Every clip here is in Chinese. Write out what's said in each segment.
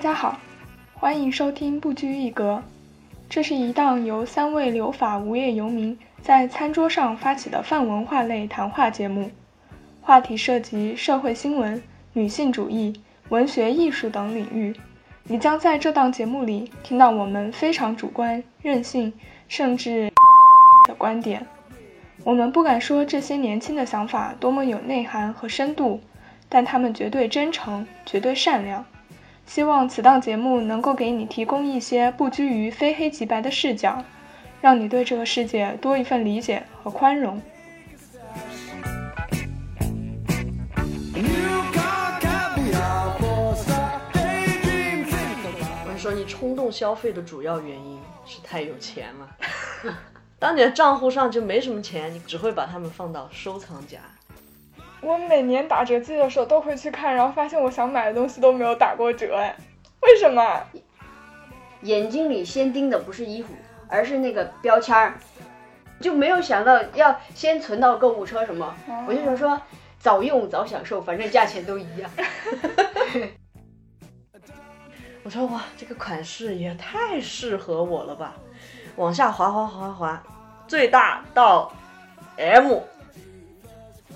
大家好，欢迎收听不拘一格。这是一档由三位留法无业游民在餐桌上发起的泛文化类谈话节目，话题涉及社会新闻、女性主义、文学艺术等领域。你将在这档节目里听到我们非常主观、任性，甚至 的观点。我们不敢说这些年轻的想法多么有内涵和深度，但他们绝对真诚，绝对善良。希望此档节目能够给你提供一些不拘于非黑即白的视角，让你对这个世界多一份理解和宽容。我跟你说，你冲动消费的主要原因是太有钱了。当你的账户上就没什么钱，你只会把它们放到收藏夹。我每年打折季的时候都会去看，然后发现我想买的东西都没有打过折，哎，为什么？眼睛里先盯的不是衣服，而是那个标签儿，就没有想到要先存到购物车什么。我就想说，早用早享受，反正价钱都一样。我说哇，这个款式也太适合我了吧！往下滑滑滑滑滑，最大到 M。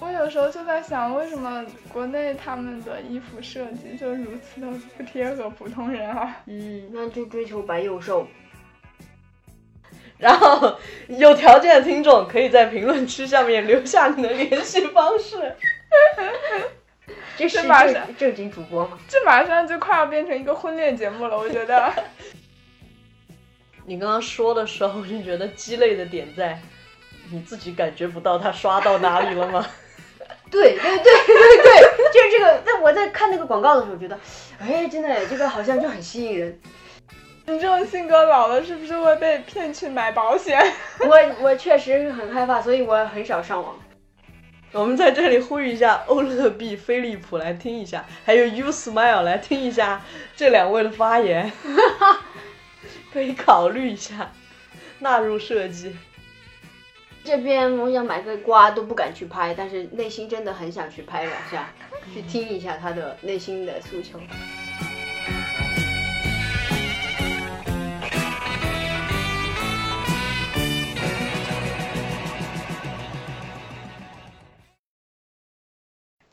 我有时候就在想，为什么国内他们的衣服设计就如此的不贴合普通人啊？嗯，那就追求白幼瘦。然后有条件的听众可以在评论区下面留下你的联系方式。这是马上正正经主播吗？这马上就快要变成一个婚恋节目了，我觉得。你刚刚说的时候，我就觉得鸡肋的点在，你自己感觉不到他刷到哪里了吗？对对对对对，就是这个。那我在看那个广告的时候，觉得，哎，真的，这个好像就很吸引人。你这种性格老了是不是会被骗去买保险？我我确实很害怕，所以我很少上网。我们在这里呼吁一下欧乐 B、飞利浦来听一下，还有 You Smile 来听一下这两位的发言，可以考虑一下纳入设计。这边我想买个瓜都不敢去拍，但是内心真的很想去拍两下，去听一下他的内心的诉求。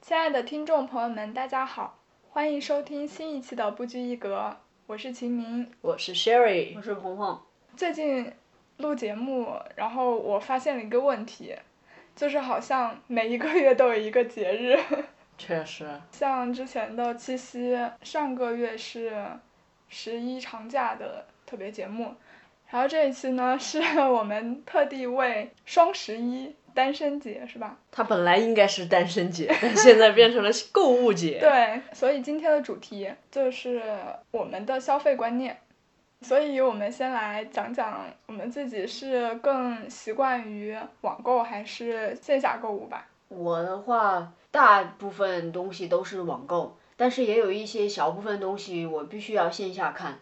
亲爱的听众朋友们，大家好，欢迎收听新一期的不拘一格，我是秦明，我是 Sherry，我是鹏鹏。最近录节目，然后我发现了一个问题，就是好像每一个月都有一个节日。确实。像之前的七夕，上个月是十一长假的特别节目，然后这一期呢 是我们特地为双十一。单身节是吧？它本来应该是单身节，但现在变成了购物节。对，所以今天的主题就是我们的消费观念。所以我们先来讲讲我们自己是更习惯于网购还是线下购物吧。我的话，大部分东西都是网购，但是也有一些小部分东西我必须要线下看，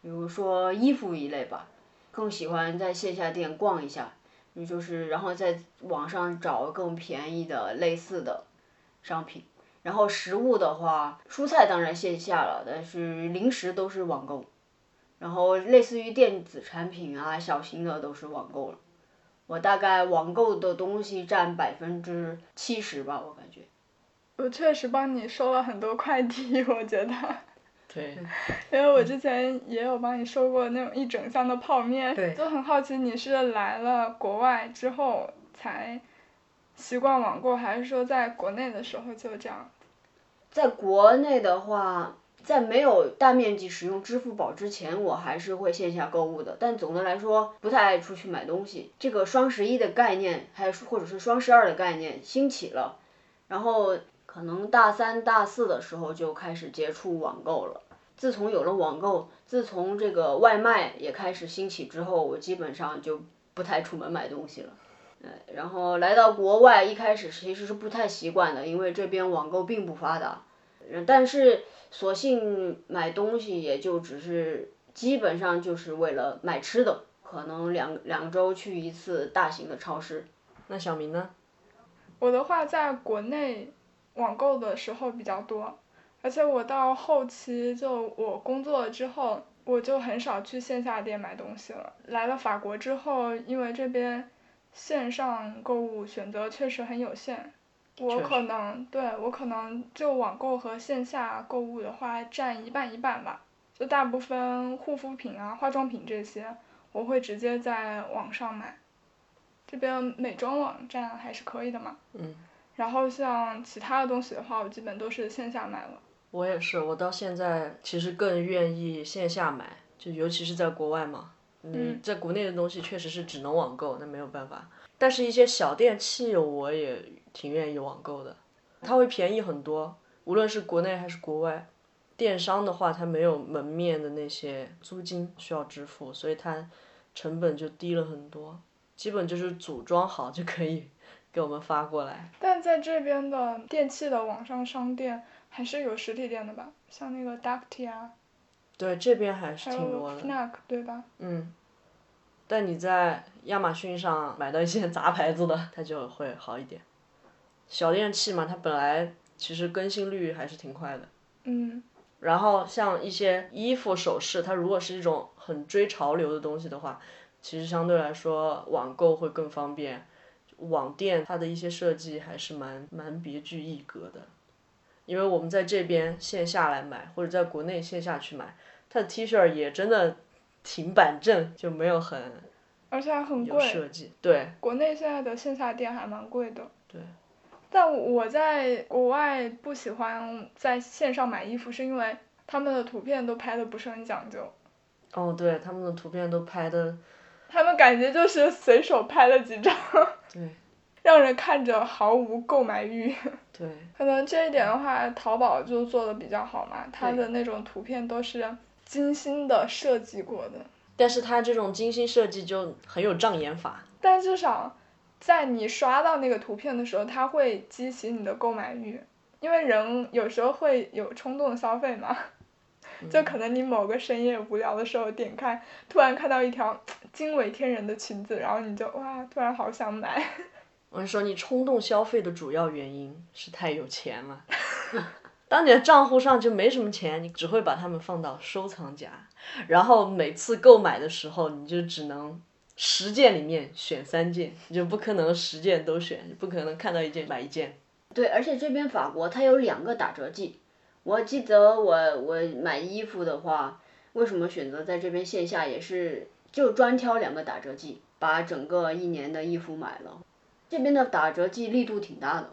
比如说衣服一类吧，更喜欢在线下店逛一下。你就是，然后在网上找更便宜的类似的商品，然后食物的话，蔬菜当然线下了，但是零食都是网购，然后类似于电子产品啊，小型的都是网购了。我大概网购的东西占百分之七十吧，我感觉。我确实帮你收了很多快递，我觉得。对，因为我之前也有帮你收过那种一整箱的泡面，就很好奇你是来了国外之后才习惯网购，还是说在国内的时候就这样？在国内的话，在没有大面积使用支付宝之前，我还是会线下购物的。但总的来说，不太爱出去买东西。这个双十一的概念，还有或者是双十二的概念兴起了，然后可能大三、大四的时候就开始接触网购了。自从有了网购，自从这个外卖也开始兴起之后，我基本上就不太出门买东西了。呃，然后来到国外，一开始其实是不太习惯的，因为这边网购并不发达。但是，索性买东西也就只是基本上就是为了买吃的，可能两两周去一次大型的超市。那小明呢？我的话，在国内网购的时候比较多。而且我到后期就我工作了之后，我就很少去线下店买东西了。来了法国之后，因为这边线上购物选择确实很有限，我可能对我可能就网购和线下购物的话占一半一半吧。就大部分护肤品啊、化妆品这些，我会直接在网上买。这边美妆网站还是可以的嘛。嗯。然后像其他的东西的话，我基本都是线下买了。我也是，我到现在其实更愿意线下买，就尤其是在国外嘛。嗯。在国内的东西确实是只能网购，那没有办法。但是，一些小电器我也挺愿意网购的，它会便宜很多，无论是国内还是国外。电商的话，它没有门面的那些租金需要支付，所以它成本就低了很多，基本就是组装好就可以 给我们发过来。但在这边的电器的网上商店还是有实体店的吧？像那个 Ducty 啊。对，这边还是挺多的。还有 Fnac 对吧？嗯。但你在亚马逊上买到一些杂牌子的，它就会好一点。小电器嘛，它本来其实更新率还是挺快的。嗯。然后像一些衣服首饰，它如果是一种很追潮流的东西的话，其实相对来说网购会更方便。网店它的一些设计还是蛮蛮别具一格的，因为我们在这边线下来买，或者在国内线下去买，它的 T 恤也真的挺板正，就没有很，而且还很贵。设计对。国内现在的线下店还蛮贵的。对。但我在国外不喜欢在线上买衣服，是因为他们的图片都拍的不是很讲究。哦，对，他们的图片都拍的。他们感觉就是随手拍了几张。对。让人看着毫无购买欲。对。可能这一点的话，淘宝就做的比较好嘛，它的那种图片都是精心的设计过的。但是它这种精心设计就很有障眼法。但至少。在你刷到那个图片的时候，它会激起你的购买欲，因为人有时候会有冲动消费嘛，就可能你某个深夜无聊的时候点开，突然看到一条惊为天人的裙子，然后你就哇，突然好想买。我说，你冲动消费的主要原因是太有钱了，当你的账户上就没什么钱，你只会把它们放到收藏夹，然后每次购买的时候，你就只能。十件里面选三件，你就不可能十件都选，不可能看到一件买一件。对，而且这边法国它有两个打折季，我记得我我买衣服的话，为什么选择在这边线下也是就专挑两个打折季，把整个一年的衣服买了。这边的打折季力度挺大的。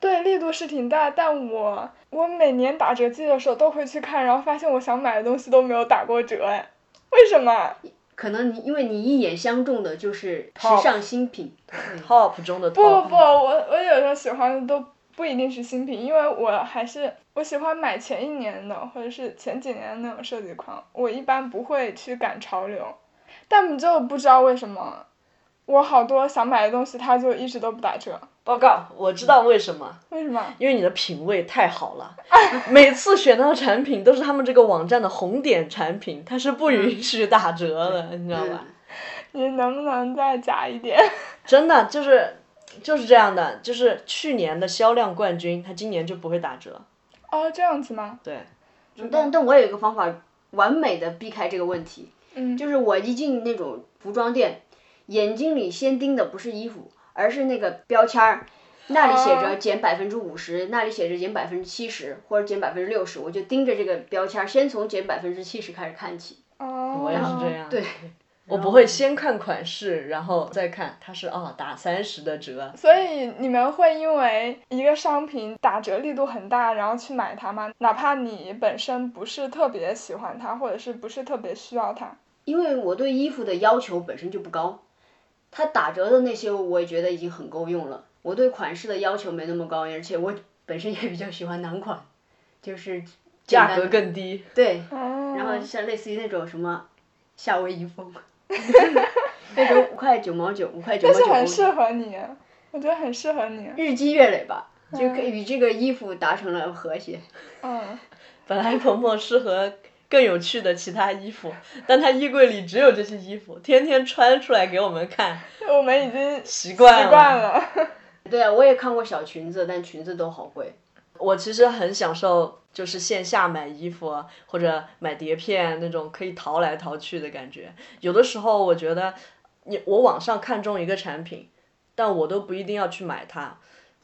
对，力度是挺大，但我我每年打折季的时候都会去看，然后发现我想买的东西都没有打过折，哎，为什么？可能你因为你一眼相中的就是时尚新品，top 中的 top。不不不，我我有时候喜欢的都不一定是新品，因为我还是我喜欢买前一年的或者是前几年的那种设计款，我一般不会去赶潮流，但就不知道为什么，我好多想买的东西它就一直都不打折。报告，我知道为什么。为什么？因为你的品味太好了，每次选到的产品都是他们这个网站的红点产品，它是不允许打折的，你知道吧？你能不能再假一点？真的就是就是这样的，就是去年的销量冠军，它今年就不会打折。哦，这样子吗？对。但但我有一个方法，完美的避开这个问题。嗯。就是我一进那种服装店，眼睛里先盯的不是衣服。而是那个标签儿，那里写着减百分之五十，那里写着减百分之七十或者减百分之六十，我就盯着这个标签儿，先从减百分之七十开始看起。哦。我也是这样。对。我不会先看款式，然后再看它是哦打三十的折。所以你们会因为一个商品打折力度很大，然后去买它吗？哪怕你本身不是特别喜欢它，或者是不是特别需要它？因为我对衣服的要求本身就不高。它打折的那些我也觉得已经很够用了。我对款式的要求没那么高，而且我本身也比较喜欢男款，就是价格更低。对，然后像类似于那种什么夏威夷风，那种五块九毛九，五块九毛九。但是很适合你，我觉得很适合你。日积月累吧，就可以与这个衣服达成了和谐。嗯。本来鹏鹏适合。更有趣的其他衣服，但他衣柜里只有这些衣服，天天穿出来给我们看。我们已经习惯了。对啊，我也看过小裙子，但裙子都好贵。我其实很享受，就是线下买衣服或者买碟片那种可以淘来淘去的感觉。有的时候我觉得，你我网上看中一个产品，但我都不一定要去买它。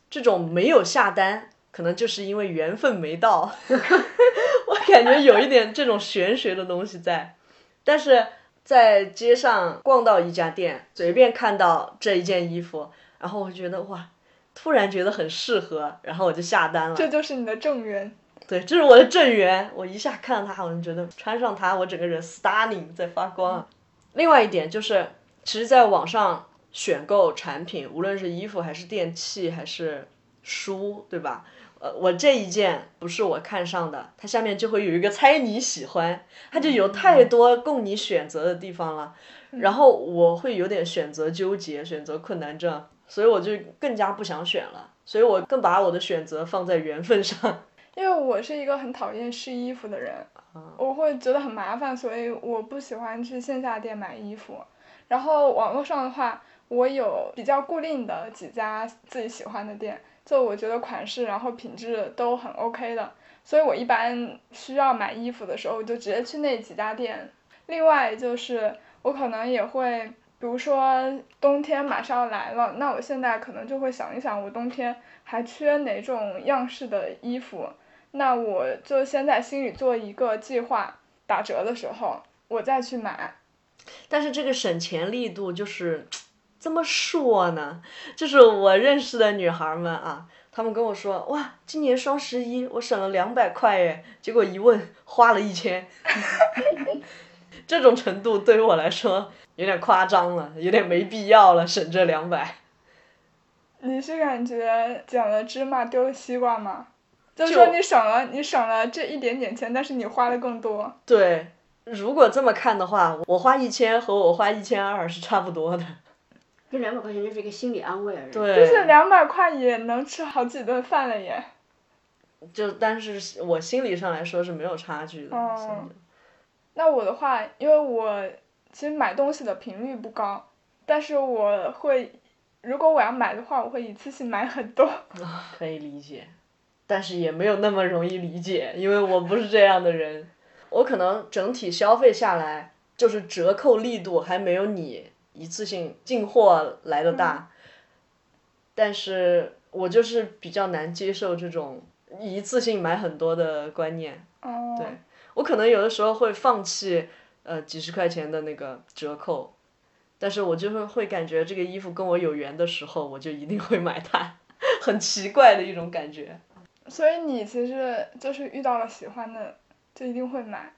这种没有下单，可能就是因为缘分没到。我感觉有一点这种玄学的东西在，但是在街上逛到一家店，随便看到这一件衣服，然后我觉得哇，突然觉得很适合，然后我就下单了。这就是你的正缘。对，这是我的正缘。我一下看到它，我就觉得穿上它，我整个人 stunning 在发光。另外一点就是，其实在网上选购产品，无论是衣服还是电器还是书，对吧？呃，我这一件不是我看上的，它下面就会有一个猜你喜欢，它就有太多供你选择的地方了，然后我会有点选择纠结、选择困难症，所以我就更加不想选了，所以我更把我的选择放在缘分上。因为我是一个很讨厌试衣服的人，我会觉得很麻烦，所以我不喜欢去线下店买衣服。然后网络上的话，我有比较固定的几家自己喜欢的店，就我觉得款式然后品质都很 OK 的，所以我一般需要买衣服的时候，我就直接去那几家店。另外就是我可能也会，比如说冬天马上要来了，那我现在可能就会想一想，我冬天还缺哪种样式的衣服。那我就先在心里做一个计划，打折的时候我再去买。但是这个省钱力度就是这么说呢？就是我认识的女孩们啊，她们跟我说，哇，今年双十一我省了两百块耶，结果一问花了一千，这种程度对于我来说有点夸张了，有点没必要了，省这两百。你是感觉捡了芝麻丢了西瓜吗？就是说你省了你省了这一点点钱，但是你花的更多。对，如果这么看的话，我花一千和我花一千二是差不多的。这两百块钱就是一个心理安慰而已。对。就是两百块也能吃好几顿饭了耶。就但是我心理上来说是没有差距的。嗯。那我的话，因为我其实买东西的频率不高，但是我会，如果我要买的话，我会一次性买很多。可以理解。但是也没有那么容易理解，因为我不是这样的人，我可能整体消费下来就是折扣力度还没有你一次性进货来的大，但是我就是比较难接受这种一次性买很多的观念，对我可能有的时候会放弃呃几十块钱的那个折扣，但是我就是会感觉这个衣服跟我有缘的时候，我就一定会买它，很奇怪的一种感觉。所以你其实就是遇到了喜欢的，就一定会买。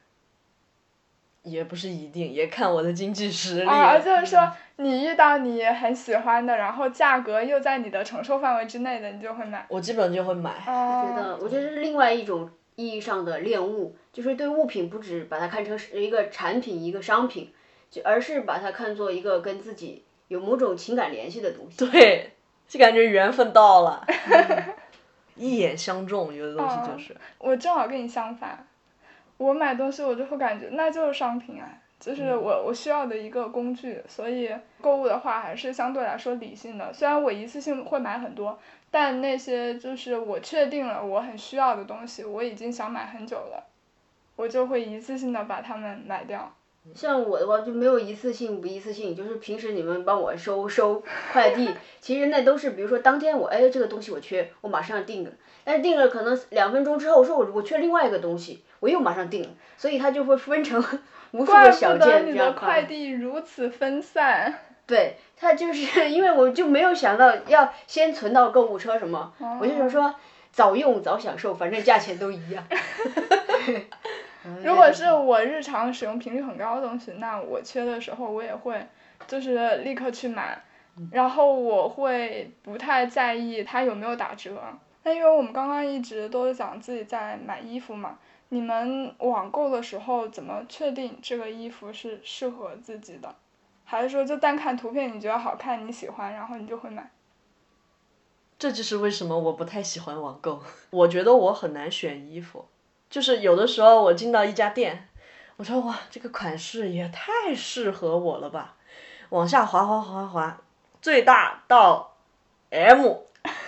也不是一定，也看我的经济实力。啊，就是说你遇到你很喜欢的，然后价格又在你的承受范围之内的，你就会买。我基本就会买。我觉得，我觉得是另外一种意义上的恋物，就是对物品不止把它看成是一个产品、一个商品，就而是把它看作一个跟自己有某种情感联系的东西。对，就感觉缘分到了。一眼相中，有的东西就是。我正好跟你相反，我买东西我就会感觉那就是商品啊，就是我我需要的一个工具，所以购物的话还是相对来说理性的。虽然我一次性会买很多，但那些就是我确定了我很需要的东西，我已经想买很久了，我就会一次性的把它们买掉。像我的话就没有一次性不一次性，就是平时你们帮我收收快递，其实那都是比如说当天我哎这个东西我缺，我马上订了，但是订了可能两分钟之后说我我缺另外一个东西，我又马上订了，所以它就会分成 无数个小件这样快递如此分散。对，它就是 因为我就没有想到要先存到购物车什么，我就想说早用早享受，反正价钱都一样。如果是我日常使用频率很高的东西，那我缺的时候我也会，就是立刻去买，然后我会不太在意它有没有打折。那因为我们刚刚一直都讲自己在买衣服嘛，你们网购的时候怎么确定这个衣服是适合自己的？还是说就单看图片你觉得好看你喜欢，然后你就会买？这就是为什么我不太喜欢网购，我觉得我很难选衣服。就是有的时候我进到一家店，我说哇，这个款式也太适合我了吧，往下滑滑滑滑，最大到 M，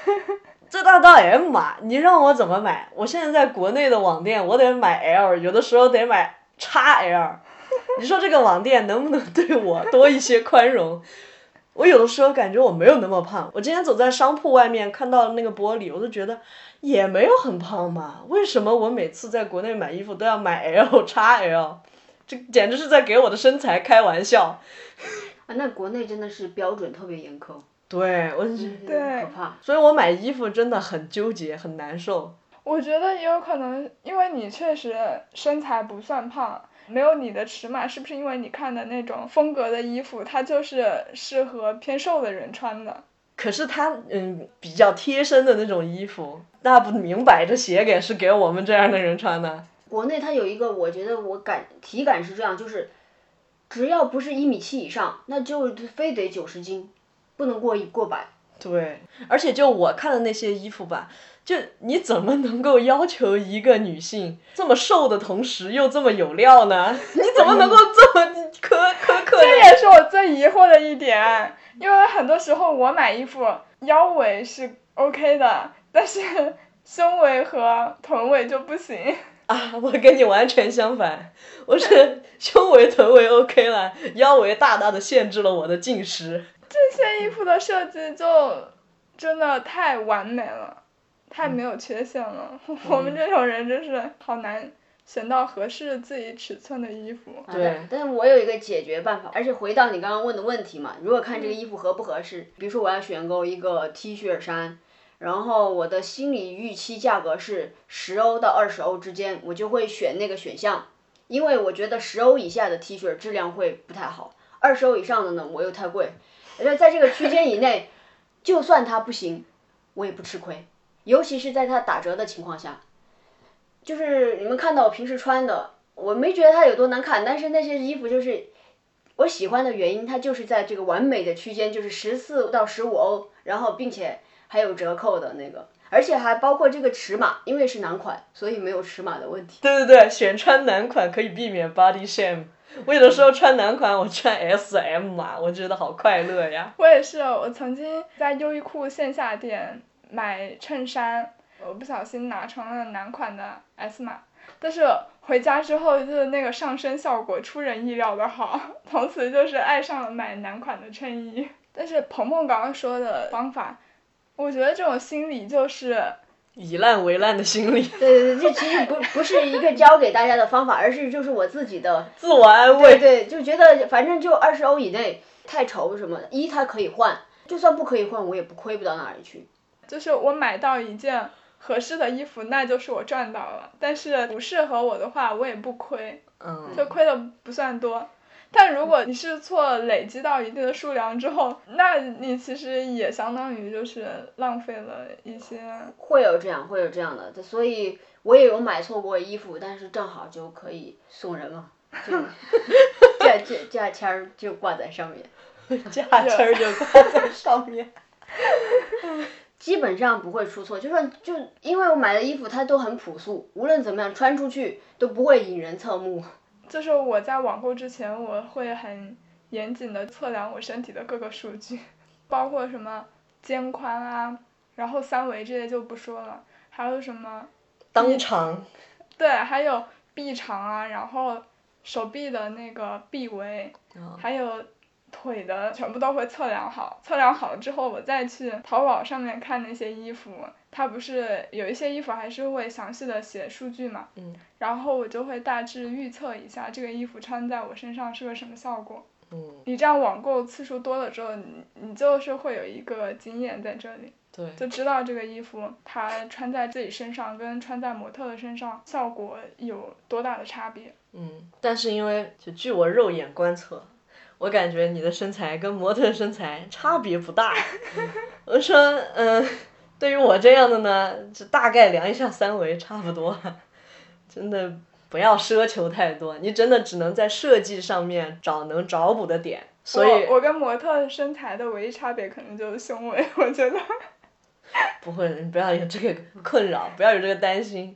最大到 M 码，你让我怎么买？我现在在国内的网店，我得买 L，有的时候得买 XL。你说这个网店能不能对我多一些宽容？我有的时候感觉我没有那么胖。我今天走在商铺外面看到那个玻璃，我都觉得也没有很胖嘛。为什么我每次在国内买衣服都要买 L、XL？这简直是在给我的身材开玩笑。啊，那国内真的是标准特别严苛，对我，对可怕。所以我买衣服真的很纠结，很难受。我觉得也有可能，因为你确实身材不算胖，没有你的尺码，是不是因为你看的那种风格的衣服，它就是适合偏瘦的人穿的？可是它嗯比较贴身的那种衣服，那不明摆着写给是给我们这样的人穿的。国内它有一个，我觉得我感体感是这样，就是只要不是一米七以上，那就非得九十斤，不能过一过百。对，而且就我看的那些衣服吧，就你怎么能够要求一个女性这么瘦的同时又这么有料呢？你怎么能够这么苛苛刻？这也是我最疑惑的一点，因为很多时候我买衣服腰围是 OK 的，但是胸围和臀围就不行。啊，我跟你完全相反，我是胸围、臀围 OK 了，腰围大大的限制了我的进食。这些衣服的设计就真的太完美了，太没有缺陷了。我们这种人真是好难选到合适自己尺寸的衣服。对。但但是我有一个解决办法，而且回到你刚刚问的问题嘛，如果看这个衣服合不合适，比如说我要选购一个 T 恤衫，然后我的心理预期价格是十欧到二十欧之间，我就会选那个选项，因为我觉得十欧以下的 T 恤质量会不太好，二十欧以上的呢我又太贵，而且在这个区间以内，就算它不行，我也不吃亏，尤其是在它打折的情况下。就是你们看到我平时穿的，我没觉得它有多难看，但是那些衣服就是我喜欢的原因，它就是在这个完美的区间，就是十四到十五欧，然后并且还有折扣的那个，而且还包括这个尺码，因为是男款，所以没有尺码的问题。对对对，选穿男款可以避免 body shame。我有的时候穿男款，我穿 S、M 码，我觉得好快乐呀。我也是，我曾经在优衣库线下店买衬衫，我不小心拿成了男款的 S 码，但是回家之后就是那个上身效果出人意料的好，从此就是爱上了买男款的衬衣。但是鹏鹏刚刚说的方法，我觉得这种心理就是以烂为烂的心理，对对对，这其实不不是一个教给大家的方法，而是就是我自己的，自我安慰。对对，就觉得反正就二十欧以内，太愁什么的，一它可以换，就算不可以换，我也不亏不到哪里去。就是我买到一件合适的衣服，那就是我赚到了。但是不适合我的话，我也不亏，嗯，就亏的不算多。但如果你试错累积到一定的数量之后，那你其实也相当于就是浪费了一些。会有这样，会有这样的，所以我也有买错过衣服，但是正好就可以送人了，就 价价价签儿就挂在上面。价签儿就挂在上面。基本上不会出错，就算就因为我买的衣服它都很朴素，无论怎么样穿出去都不会引人侧目。就是我在网购之前，我会很严谨的测量我身体的各个数据，包括什么肩宽啊，然后三围这些就不说了，还有什么裆长 对，还有臂长啊，然后手臂的那个臂围，还有腿的，全部都会测量好。测量好了之后，我再去淘宝上面看那些衣服，它不是有一些衣服还是会详细的写数据嘛？嗯。然后我就会大致预测一下这个衣服穿在我身上是个什么效果。嗯，你这样网购次数多了之后，你你就是会有一个经验在这里。对，就知道这个衣服它穿在自己身上跟穿在模特的身上效果有多大的差别。嗯，但是因为就据我肉眼观测，我感觉你的身材跟模特身材差别不大。我说，嗯，对于我这样的呢，就大概量一下三围差不多，真的不要奢求太多，你真的只能在设计上面找能找补的点。所以我我跟模特身材的唯一差别可能就是胸围，我觉得。不会，你不要有这个困扰，不要有这个担心。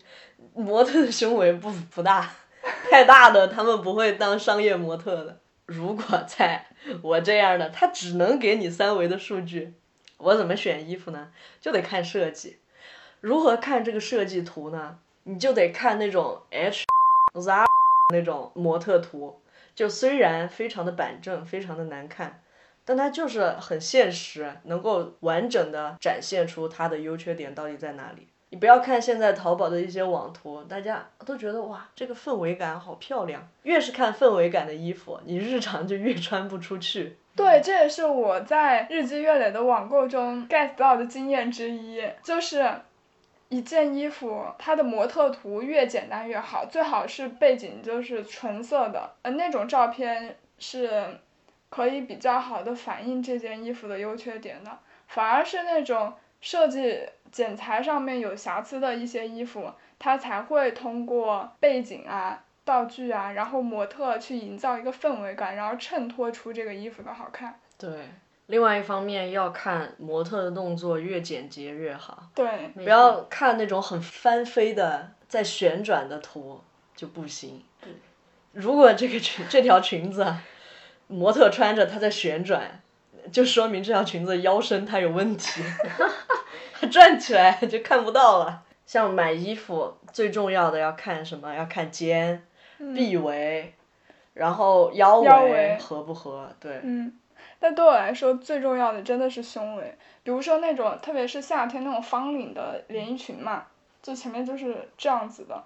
模特的胸围不不大，太大的他们不会当商业模特的。如果在我这样的，他只能给你三维的数据，我怎么选衣服呢？就得看设计。如何看这个设计图呢？你就得看那种 H、Z 那种模特图，就虽然非常的板正，非常的难看，但它就是很现实，能够完整的展现出它的优缺点到底在哪里。你不要看现在淘宝的一些网图，大家都觉得哇，这个氛围感好漂亮。越是看氛围感的衣服，你日常就越穿不出去。对，这也是我在日积月累的网购中 get 到的经验之一，就是一件衣服它的模特图越简单越好，最好是背景就是纯色的，呃，那种照片是可以比较好的反映这件衣服的优缺点的，反而是那种设计剪裁上面有瑕疵的一些衣服，它才会通过背景啊。道具啊，然后模特去营造一个氛围感，然后衬托出这个衣服的好看。对，另外一方面要看模特的动作越简洁越好。对，不要看那种很翻飞的在旋转的图就不行。如果这个裙这条裙子，模特穿着它在旋转，就说明这条裙子腰身它有问题，它转起来就看不到了。像买衣服最重要的要看什么？要看肩。臂围，然后腰围合不合？对。嗯，但对我来说最重要的真的是胸围。比如说那种，特别是夏天那种方领的连衣裙嘛，就前面就是这样子的，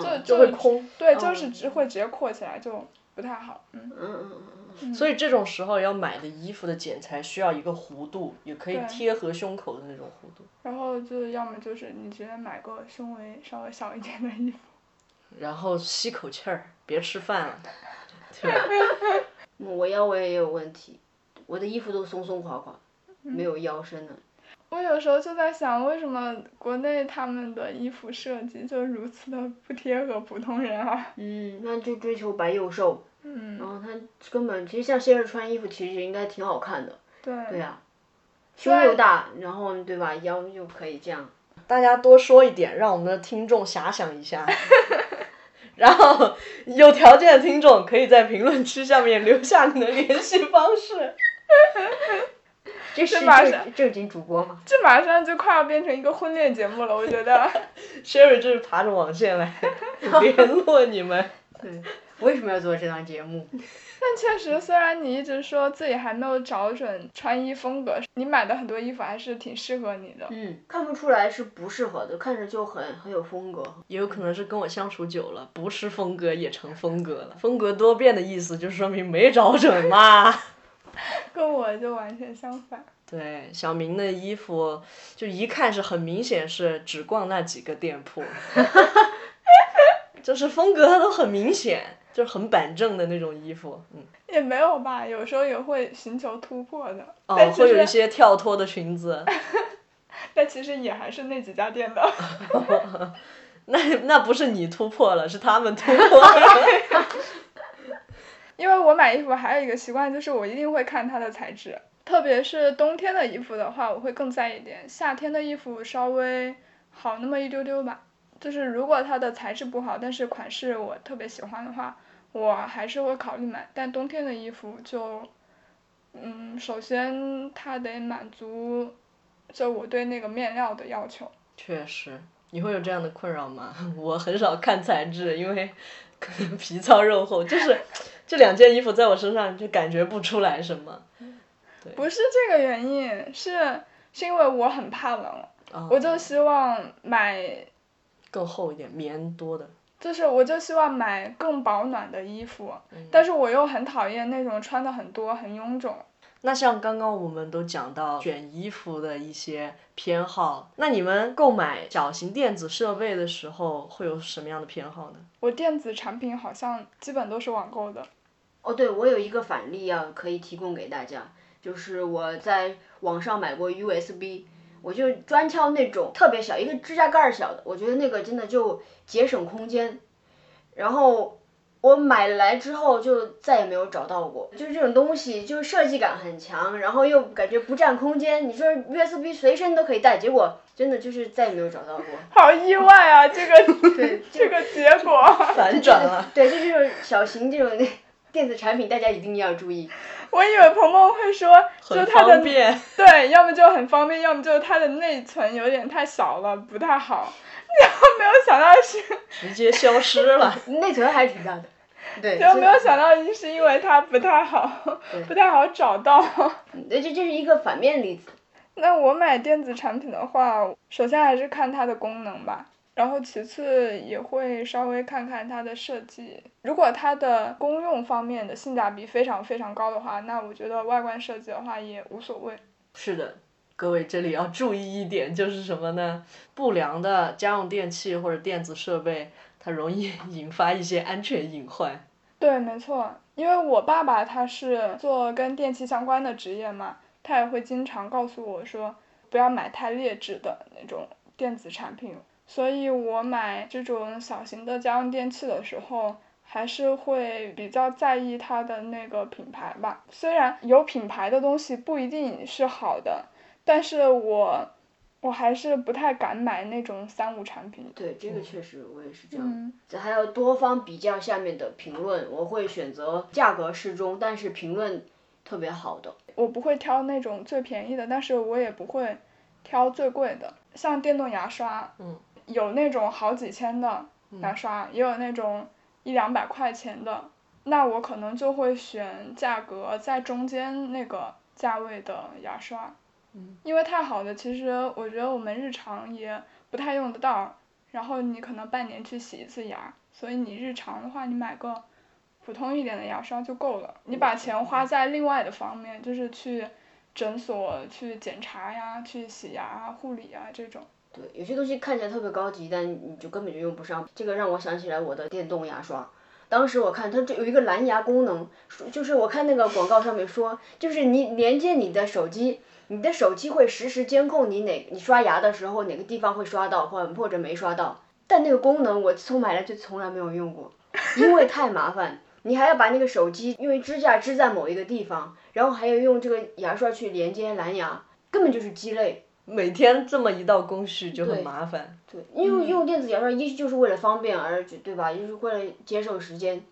就就会空。对，就是只会直接扩起来，就不太好。嗯嗯嗯嗯。所以这种时候要买的衣服的剪裁需要一个弧度，也可以贴合胸口的那种弧度。然后就要么就是你直接买个胸围稍微小一点的衣服。然后吸口气儿，别吃饭了。我腰围也有问题，我的衣服都松松垮垮，没有腰身的。我有时候就在想，为什么国内他们的衣服设计就如此的不贴合普通人啊？嗯，那就追求白又瘦。嗯。然后他根本其实像现在穿衣服，其实应该挺好看的。对。对呀。胸又大，然后对吧？腰又可以这样。大家多说一点，让我们的听众遐想一下。然后有条件的听众可以在评论区下面留下你的联系方式。这是正正经主播吗？这马上就快要变成一个婚恋节目了，我觉得。Sherry 就是爬着网线来联络你们。对。为什么要做这档节目？但确实，虽然你一直说自己还没有找准穿衣风格，你买的很多衣服还是挺适合你的。嗯，看不出来是不适合的，看着就很很有风格。也有可能是跟我相处久了，不是风格也成风格了。风格多变的意思，就说明没找准嘛。跟我就完全相反。对，小明的衣服就一看是很明显是只逛那几个店铺，就是风格它都很明显。就很板正的那种衣服，嗯，也没有吧，有时候也会寻求突破的。哦，会有一些跳脱的裙子。但其实也还是那几家店的。那那不是你突破了，是他们突破了。因为我买衣服还有一个习惯，就是我一定会看它的材质，特别是冬天的衣服的话，我会更在意点。夏天的衣服稍微好那么一丢丢吧，就是如果它的材质不好，但是款式我特别喜欢的话。我还是会考虑买，但冬天的衣服就，嗯，首先它得满足，就我对那个面料的要求。确实，你会有这样的困扰吗？我很少看材质，因为可能皮糙肉厚，就是这两件衣服在我身上就感觉不出来什么。对。不是这个原因，是是因为我很怕冷，我就希望买更厚一点、棉多的。就是，我就希望买更保暖的衣服，但是我又很讨厌那种穿的很多、很臃肿。那像刚刚我们都讲到选衣服的一些偏好，那你们购买小型电子设备的时候会有什么样的偏好呢？我电子产品好像基本都是网购的。哦，对，我有一个反例啊，可以提供给大家，就是我在网上买过 USB。我就专挑那种特别小，一个指甲盖儿小的，我觉得那个真的就节省空间。然后我买来之后就再也没有找到过，就是这种东西，就是设计感很强，然后又感觉不占空间。你说 USB 随身都可以带，结果真的就是再也没有找到过。好意外啊，这个对 这个结果反转了。对，就这种小型这种电子产品大家一定要注意。我以为鹏鹏会说，就很它的方便。对，要么就很方便，要么就是它的内存有点太小了，不太好。然后没有想到是，直接消失了。内存还挺大的。对，就没有想到是因为它不太好，不太好找到。对，这这是一个反面例子。那我买电子产品的话，首先还是看它的功能吧，然后其次也会稍微看看它的设计。如果它的公用方面的性价比非常非常高的话，那我觉得外观设计的话也无所谓。是的，各位这里要注意一点，就是什么呢？不良的家用电器或者电子设备，它容易 引发一些安全隐患。对，没错，因为我爸爸他是做跟电器相关的职业嘛，他也会经常告诉我说，不要买太劣质的那种电子产品。所以我买这种小型的家用电器的时候，还是会比较在意它的那个品牌吧。虽然有品牌的东西不一定是好的，但是我我还是不太敢买那种三无产品。对，这个确实我也是这样。嗯，这还有多方比较下面的评论，我会选择价格适中，但是评论特别好的。我不会挑那种最便宜的，但是我也不会挑最贵的。像电动牙刷，嗯，有那种好几千的牙刷，也有那种一两百块钱的，那我可能就会选价格在中间那个价位的牙刷。嗯，因为太好的，其实我觉得我们日常也不太用得到，然后你可能半年去洗一次牙，所以你日常的话，你买个普通一点的牙刷就够了。你把钱花在另外的方面，就是去诊所去检查呀，去洗牙啊、护理啊这种。对，有些东西看起来特别高级，但你就根本就用不上。这个让我想起来我的电动牙刷。当时我看它这有一个蓝牙功能，就是我看那个广告上面说，就是你连接你的手机，你的手机会实时监控你哪你刷牙的时候哪个地方会刷到或或者没刷到。但那个功能我从买来就从来没有用过，因为太麻烦。你还要把那个手机因为支架支在某一个地方，然后还要用这个牙刷去连接蓝牙，根本就是鸡肋。每天这么一道工序就很麻烦。对，因为用电子牙刷一就是为了方便而对吧？就是为了节省时间，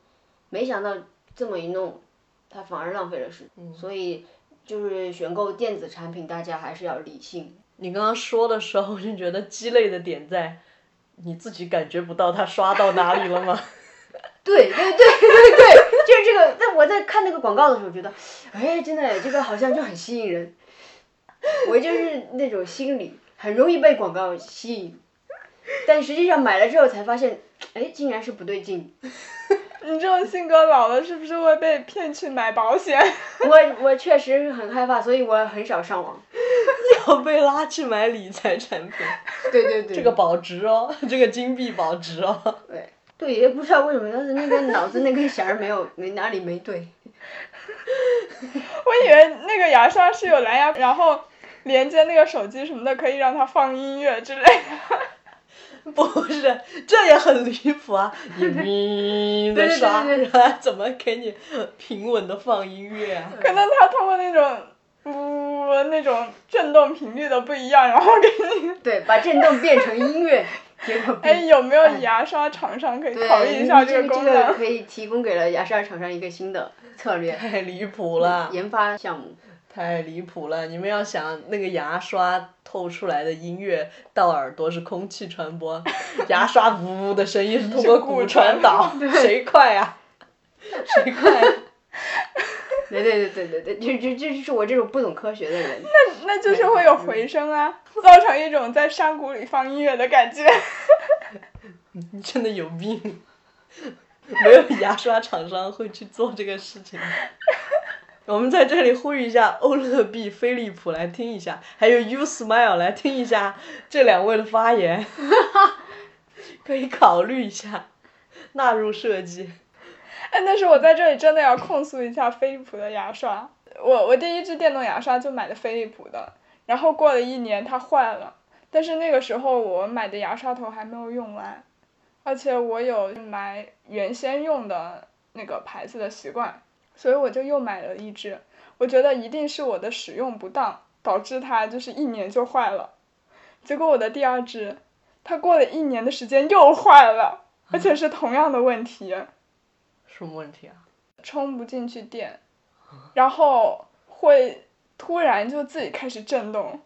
没想到这么一弄，它反而浪费了时间。所以就是选购电子产品，大家还是要理性。你刚刚说的时候，就觉得鸡肋的点在，你自己感觉不到它刷到哪里了吗？对对对对对，就是这个。在我在看那个广告的时候，觉得，哎，真的这个好像就很吸引人。我就是那种心理很容易被广告吸引，但实际上买了之后才发现，哎，竟然是不对劲。你这种性格老了是不是会被骗去买保险？我我确实很害怕，所以我很少上网。要被拉去买理财产品，对对对。这个保值哦，这个金币保值哦。对对，也不知道为什么，但是那个脑子那根弦儿没有没哪里没对。我以为那个牙刷是有蓝牙，然后连接那个手机什么的，可以让它放音乐之类的。不是，这也很离谱啊！你咪的刷，怎么给你平稳的放音乐啊？可能它通过那种呜、那种震动频率的不一样，然后给你。对，把震动变成音乐，结果哎，有没有牙刷厂商可以考虑一下这个功这个能？可以提供给了牙刷厂商一个新的策略太离谱了，研发项目。太离谱了！你们要想那个牙刷透出来的音乐到耳朵是空气传播，牙刷呜呜的声音是通过骨传导，谁快啊、谁快、啊？对对对对对对，就就这就是我这种不懂科学的人。那那就是会有回声啊，造成一种在山谷里放音乐的感觉。你真的有病！没有牙刷厂商会去做这个事情。我们在这里呼吁一下欧乐 B、飞利浦来听一下，还有 U Smile 来听一下这两位的发言，可以考虑一下纳入设计。哎，但是我在这里真的要控诉一下飞利浦的牙刷。我我第一支电动牙刷就买的飞利浦的，然后过了一年它坏了，但是那个时候我买的牙刷头还没有用完，而且我有买原先用的那个牌子的习惯，所以我就又买了一只。我觉得一定是我的使用不当导致它就是一年就坏了，结果我的第二只，它过了一年的时间又坏了，而且是同样的问题。什么问题啊？充不进去电，然后会突然就自己开始震动，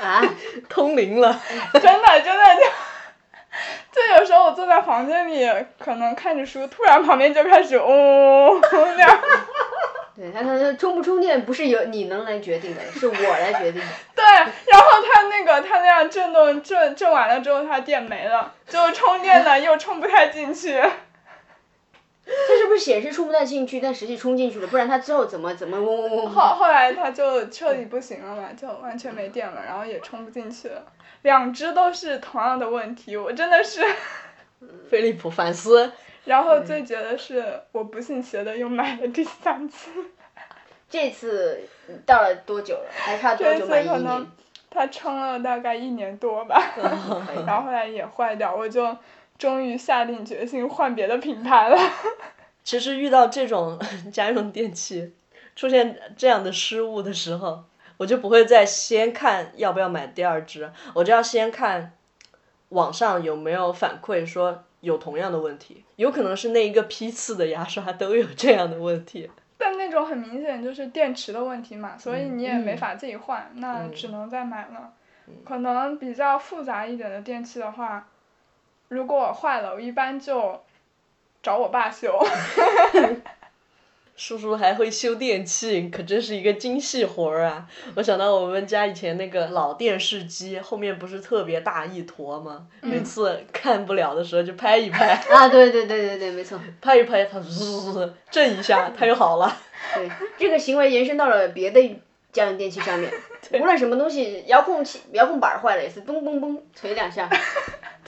啊，通灵了，真的真的就。就有时候我坐在房间里，可能看着书，突然旁边就开始嗡那样。对，他他充不充电不是由你能来决定的，是我来决定的。对，然后它那个它那样震动震震完了之后，它电没了，就充电呢又充不太进去。它是不是显示充不太进去，但实际充进去了？不然它之后怎么怎么嗡嗡嗡？后后来它就彻底不行了嘛，就完全没电了，然后也充不进去了。两只都是同样的问题，我真的是。飞利浦反思。然后最绝的是，我不信邪的又买了第三次。这次到了多久了？还差多久买一年？它撑了大概一年多吧，然后后来也坏掉，我就终于下定决心换别的品牌了。其实遇到这种 家用电器出现这样的失误的时候，我就不会再先看要不要买第二只，我就要先看网上有没有反馈说有同样的问题，有可能是那一个批次的牙刷都有这样的问题。但那种很明显就是电池的问题嘛，所以你也没法自己换，那只能再买了。可能比较复杂一点的电器的话，如果我坏了，我一般就找我爸修。叔叔还会修电器，可真是一个精细活儿啊！我想到我们家以前那个老电视机后面不是特别大一坨吗？每次看不了的时候就拍一拍。啊，对对对对对，没错。拍一拍它，滋震一下，它就好了。对，这个行为延伸到了别的家用电器上面，无论什么东西，遥控器、遥控板坏了也是嘣嘣嘣捶两下。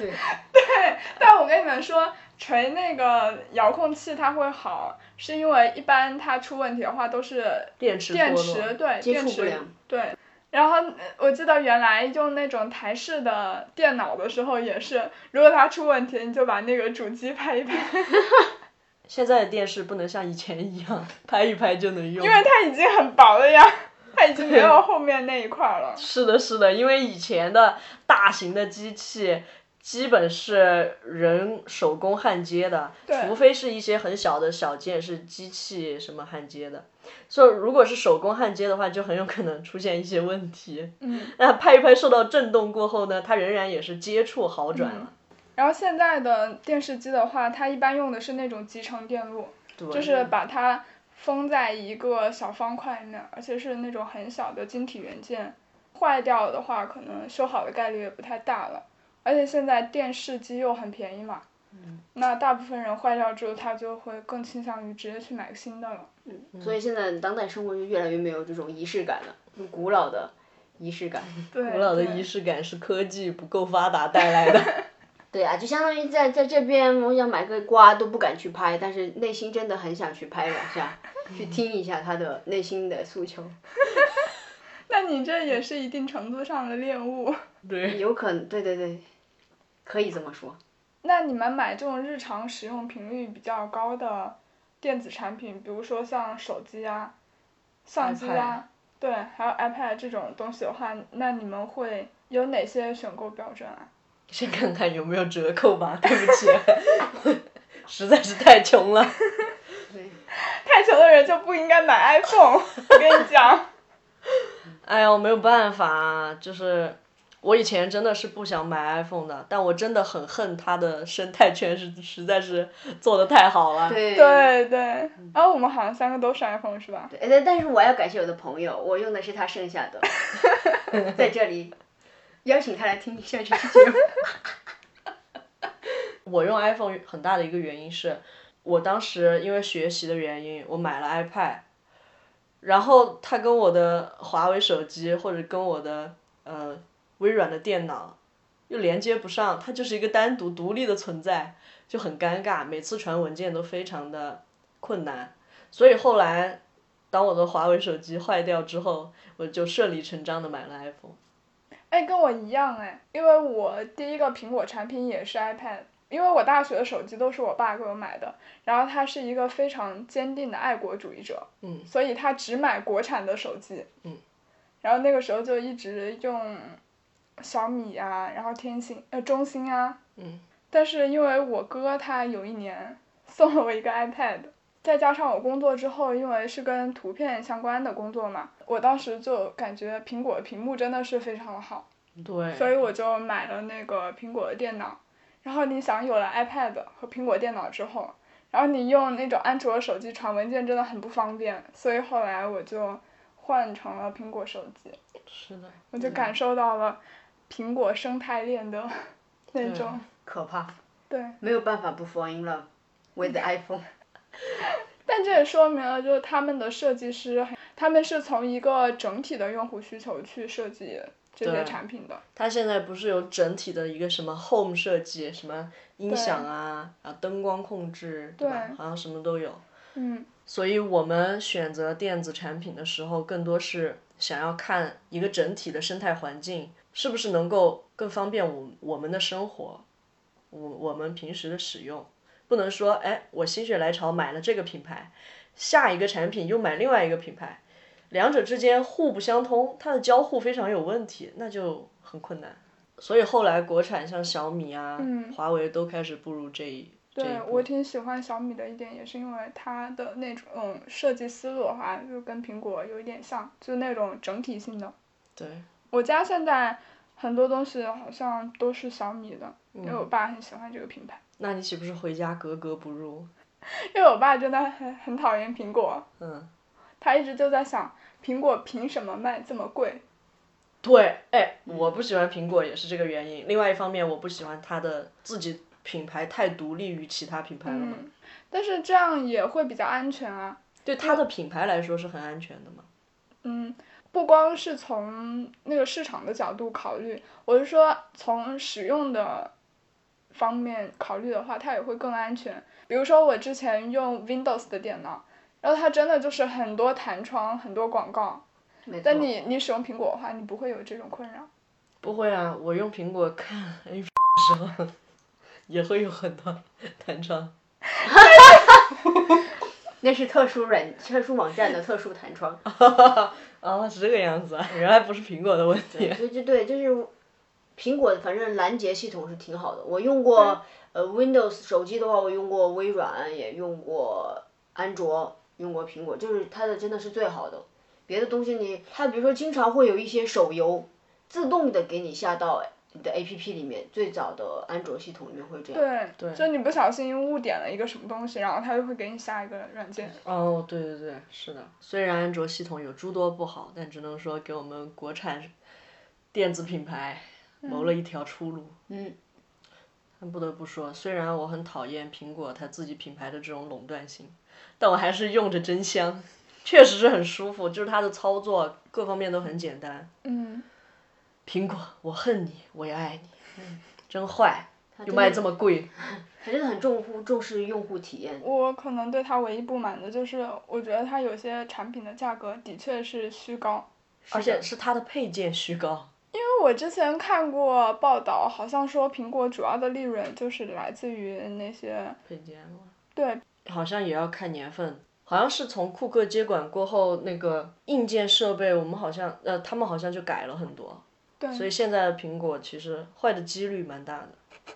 对。对，但我跟你们说。锤那个遥控器它会好，是因为一般它出问题的话都是电池电池对电池对。然后我记得原来用那种台式的电脑的时候也是，如果它出问题，你就把那个主机拍一拍。现在的电视不能像以前一样拍一拍就能用。因为它已经很薄了呀，它已经没有后面那一块了。是的，是的，因为以前的大型的机器。基本是人手工焊接的，除非是一些很小的小件是机器什么焊接的，所以如果是手工焊接的话，就很有可能出现一些问题。嗯。那拍一拍受到震动过后呢，它仍然也是接触好转了。然后现在的电视机的话，它一般用的是那种集成电路，就是把它封在一个小方块里面，而且是那种很小的晶体元件，坏掉的话，可能修好的概率也不太大了。而且现在电视机又很便宜嘛，那大部分人坏掉之后，他就会更倾向于直接去买个新的了。嗯，所以现在当代生活就越来越没有这种仪式感了，古老的仪式感。对。古老的仪式感是科技不够发达带来的。对啊，就相当于在在这边，我想买个瓜都不敢去拍，但是内心真的很想去拍两下，去听一下他的内心的诉求。那你这也是一定程度上的恋物。对。有可能，对对对。可以这么说。那你们买这种日常使用频率比较高的电子产品，比如说像手机啊、相机啊，对，还有 iPad 这种东西的话，那你们会有哪些选购标准啊？先看看有没有折扣吧。对不起，实在是太穷了。太穷的人就不应该买 iPhone，我跟你讲。哎呀，我没有办法，就是。我以前真的是不想买 iPhone 的，但我真的很恨它的生态圈是实在是做的太好了。对对对，然后我们好像三个都是 iPhone 是吧？对，但是我要感谢我的朋友，我用的是他剩下的，在这里邀请他来听下这期节目。我用 iPhone 很大的一个原因是，我当时因为学习的原因，我买了 iPad，然后它跟我的华为手机或者跟我的呃。微软的电脑又连接不上，它就是一个单独独立的存在，就很尴尬，每次传文件都非常的困难。所以后来，当我的华为手机坏掉之后，我就顺理成章的买了 iPhone。哎，跟我一样哎，因为我第一个苹果产品也是 iPad，因为我大学的手机都是我爸给我买的，然后他是一个非常坚定的爱国主义者，嗯，所以他只买国产的手机，嗯，然后那个时候就一直用。小米啊，然后天星呃中兴啊，嗯，但是因为我哥他有一年 送了我一个 iPad，再加上我工作之后，因为是跟图片相关的工作嘛，我当时就感觉苹果屏幕真的是非常的好，对，所以我就买了那个苹果的电脑。然后你想有了 iPad 和苹果电脑之后，然后你用那种安卓手机传文件真的很不方便，所以后来我就换成了苹果手机，是的，我就感受到了苹果生态链的 那种，可怕，对。没有办法不 fall in love with iPhone。但这也说明了，就是他们的设计师，他们是从一个整体的用户需求去设计这些对产品的。它现在不是有整体的一个什么 home 设计，什么音响啊，啊灯光控制，对吧？对好像什么都有。嗯，所以我们选择电子产品的时候，更多是想要看一个整体的生态环境是不是能够更方便我我们的生活，我我们平时的使用，不能说哎，我心血来潮买了这个品牌，下一个产品又买另外一个品牌，两者之间互不相通，它的交互非常有问题，那就很困难。所以后来国产像小米啊、嗯华为都开始步入这一对我挺喜欢小米的一点，也是因为它的那种嗯设计思路的话，就跟苹果有一点像，就是那种整体性的。对，我家现在很多东西好像都是小米的，因为嗯我爸很喜欢这个品牌。那你岂不是回家格格不入？因为我爸真的很很讨厌苹果，嗯。他一直就在想，苹果凭什么卖这么贵？对，哎，我不喜欢苹果也是这个原因。另外一方面，我不喜欢它的自己品牌太独立于其他品牌了嘛。嗯，但是这样也会比较安全啊。对它的品牌来说是很安全的嘛。嗯，不光是从那个市场的角度考虑，我是说从使用的方面考虑的话，它也会更安全。比如说我之前用 Windows 的电脑，然后它真的就是很多弹窗、很多广告，但你你使用苹果的话，你不会有这种困扰。不会啊，我用苹果看 A 的时候，也会有很多弹窗。那是特殊软、特殊网站的特殊弹窗。啊，是这个样子啊，原来不是苹果的问题。对对对，就是苹果，反正拦截系统是挺好的。我用过呃 Windows 手机的话，我用过微软，也用过安卓，用过苹果，就是它的真的是最好的。别的东西你，它比如说经常会有一些手游自动的给你下到你的 APP 里面，最早的安卓系统里面会这样。对，就你不小心误点了一个什么东西，然后它就会给你下一个软件。哦，对对对，是的。虽然安卓系统有诸多不好，但只能说给我们国产电子品牌谋了一条出路。嗯。但不得不说，虽然我很讨厌苹果它自己品牌的这种垄断性，但我还是用着真香，确实是很舒服，就是它的操作各方面都很简单。嗯，苹果，我恨你，我也爱你，嗯真坏，它又卖这么贵。它真的很重乎重视用户体验。我可能对它唯一不满的就是，我觉得它有些产品的价格的确是虚高。而且是它的配件虚高。因为我之前看过报道，好像说苹果主要的利润就是来自于那些配件吗？对，好像也要看年份，好像是从库克接管过后，那个硬件设备我们好像呃，他们好像就改了很多，对，所以现在的苹果其实坏的几率蛮大的，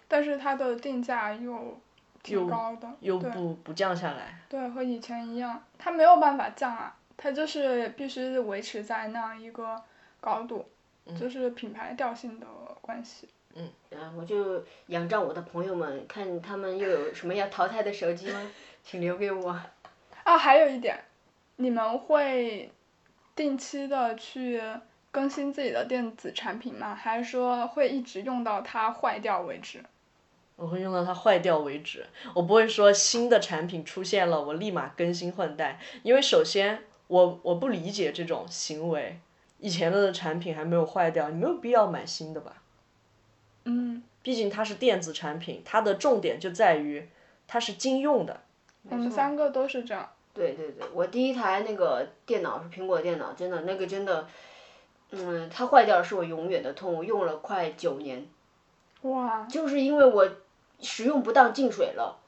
但是它的定价又挺高的，又对不不降下来。对，和以前一样，它没有办法降啊，它就是必须维持在那样一个高度，就是品牌调性的关系。嗯，我就仰仗我的朋友们，看他们又有什么要淘汰的手机吗？请留给我。啊，还有一点，你们会定期的去更新自己的电子产品吗？还是说会一直用到它坏掉为止？我会用到它坏掉为止，我不会说新的产品出现了，我立马更新换代，因为首先我我不理解这种行为，以前的产品还没有坏掉，你没有必要买新的吧？嗯，毕竟它是电子产品，它的重点就在于它是经用的。我们三个都是这样。对对对，我第一台那个电脑是苹果电脑，真的那个真的，嗯，它坏掉是我永远的痛，我用了快九年，哇，就是因为我使用不当进水了，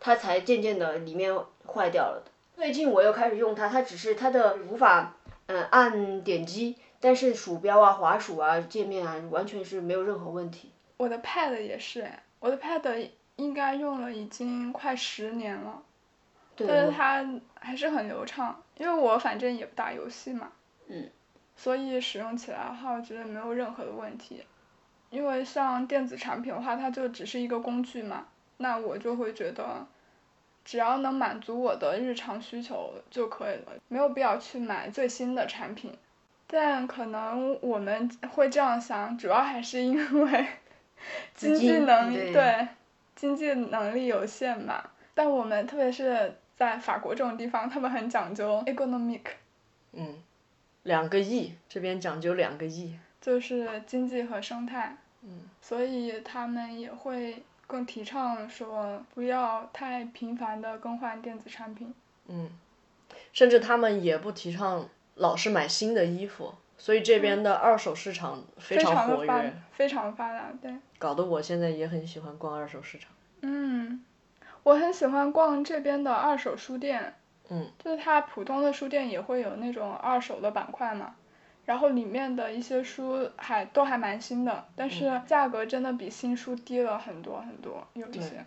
它才渐渐的里面坏掉了的。最近我又开始用它，它只是它的无法嗯按点击，但是鼠标啊、滑鼠啊、界面啊完全是没有任何问题。我的 Pad 也是哎，我的 Pad 应该用了已经快十年了。但是它还是很流畅，因为我反正也不打游戏嘛，嗯，所以使用起来的话，我觉得没有任何的问题。因为像电子产品的话，它就只是一个工具嘛，那我就会觉得，只要能满足我的日常需求就可以了，没有必要去买最新的产品。但可能我们会这样想，主要还是因为资 经济能力对对经济能力有限嘛。但我们特别是在法国这种地方，他们很讲究 economic，嗯，两个亿，这边讲究两个亿。就是经济和生态。嗯，所以他们也会更提倡说不要太频繁的更换电子产品。嗯，甚至他们也不提倡老是买新的衣服，所以这边的二手市场非非常活的发跃，非常发达，对。搞得我现在也很喜欢逛二手市场。嗯，我很喜欢逛这边的二手书店。嗯，就是它普通的书店也会有那种二手的板块嘛，然后里面的一些书还都还蛮新的，但是价格真的比新书低了很多很多，有一些。